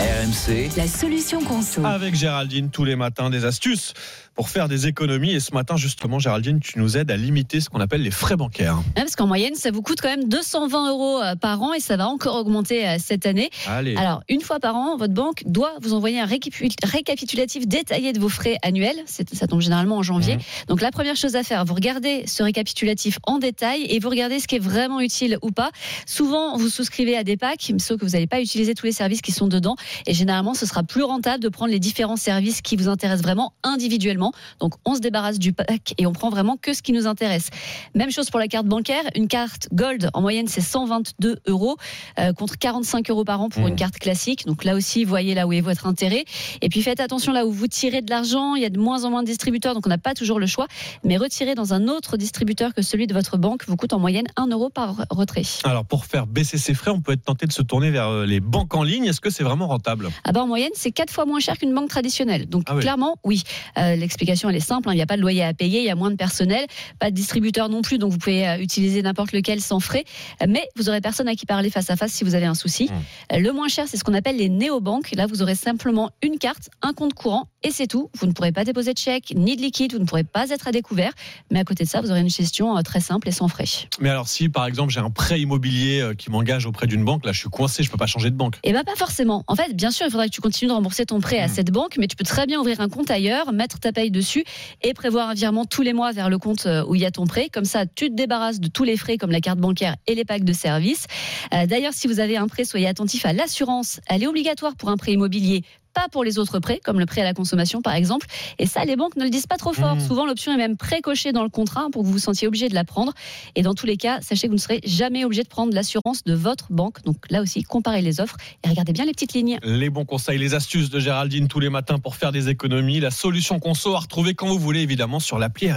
RMC. la solution conso. Avec Géraldine tous les matins des astuces pour faire des économies. Et ce matin, justement, Géraldine, tu nous aides à limiter ce qu'on appelle les frais bancaires. Ouais, parce qu'en moyenne, ça vous coûte quand même 220 euros euh, par an et ça va encore augmenter euh, cette année. Allez. Alors, une fois par an, votre banque doit vous envoyer un récapitul- récapitulatif détaillé de vos frais annuels. Ça tombe généralement en janvier. Mhm. Donc, la première chose à faire, vous regardez ce récapitulatif en détail et vous regardez ce qui est vraiment utile ou pas. Souvent, vous souscrivez à des packs, sauf que vous n'allez pas utiliser tous les services qui sont dedans. Et généralement, ce sera plus rentable de prendre les différents services qui vous intéressent vraiment individuellement. Donc, on se débarrasse du pack et on prend vraiment que ce qui nous intéresse. Même chose pour la carte bancaire. Une carte Gold, en moyenne, c'est 122 euros euh, contre 45 euros par an pour Mmh. une carte classique. Donc là aussi, voyez là où est votre intérêt. Et puis faites attention là où vous tirez de l'argent. Il y a de moins en moins de distributeurs, donc on n'a pas toujours le choix. Mais retirer dans un autre distributeur que celui de votre banque vous coûte en moyenne 1 euro par retrait. Alors, pour faire baisser ses frais, on peut être tenté de se tourner vers euh, les banques en ligne. Est-ce que c'est vraiment rentable Ah bah en moyenne, c'est quatre fois moins cher qu'une banque traditionnelle. Donc Ah oui. clairement, oui. Euh, L'explication, elle est simple. hein. Il n'y a pas de loyer à payer, il y a moins de personnel, pas de distributeur non plus, donc vous pouvez euh, utiliser n'importe lequel sans frais. Mais vous aurez personne à qui parler face à face si vous avez un souci. Mmh. Euh, Le moins cher, c'est ce qu'on appelle les néobanques. Là, vous aurez simplement une carte, un compte courant et c'est tout. Vous ne pourrez pas déposer de chèque ni de liquide, vous ne pourrez pas être à découvert. Mais à côté de ça, vous aurez une gestion euh, très simple et sans frais. Mais alors, si par exemple j'ai un prêt immobilier euh, qui m'engage auprès d'une banque, là je suis coincé, je peux pas changer de banque. Eh bien, pas forcément. En fait, bien sûr, il faudra que tu continues de rembourser ton prêt à Mm. cette banque, mais tu peux très bien ouvrir un compte ailleurs, mettre ta paye dessus et prévoir un virement tous les mois vers le compte euh, où il y a ton prêt. Comme ça, tu te débarrasses de tous les frais comme la carte bancaire et les packs de services. Euh, D'ailleurs, si vous avez un prêt, soyez attentif à l'assurance. Elle est obligatoire pour un prêt immobilier. Pas pour les autres prêts, comme le prêt à la consommation par exemple. Et ça, les banques ne le disent pas trop fort. Mm. Souvent, l'option est même précochée dans le contrat pour que vous vous sentiez obligé de la prendre. Et dans tous les cas, sachez que vous ne serez jamais obligé de prendre l'assurance de votre banque. Donc là aussi, comparez les offres et regardez bien les petites lignes. Les bons conseils, les astuces de Géraldine tous les matins pour faire des économies. La solution conso à retrouver quand vous voulez, évidemment, sur l'appli.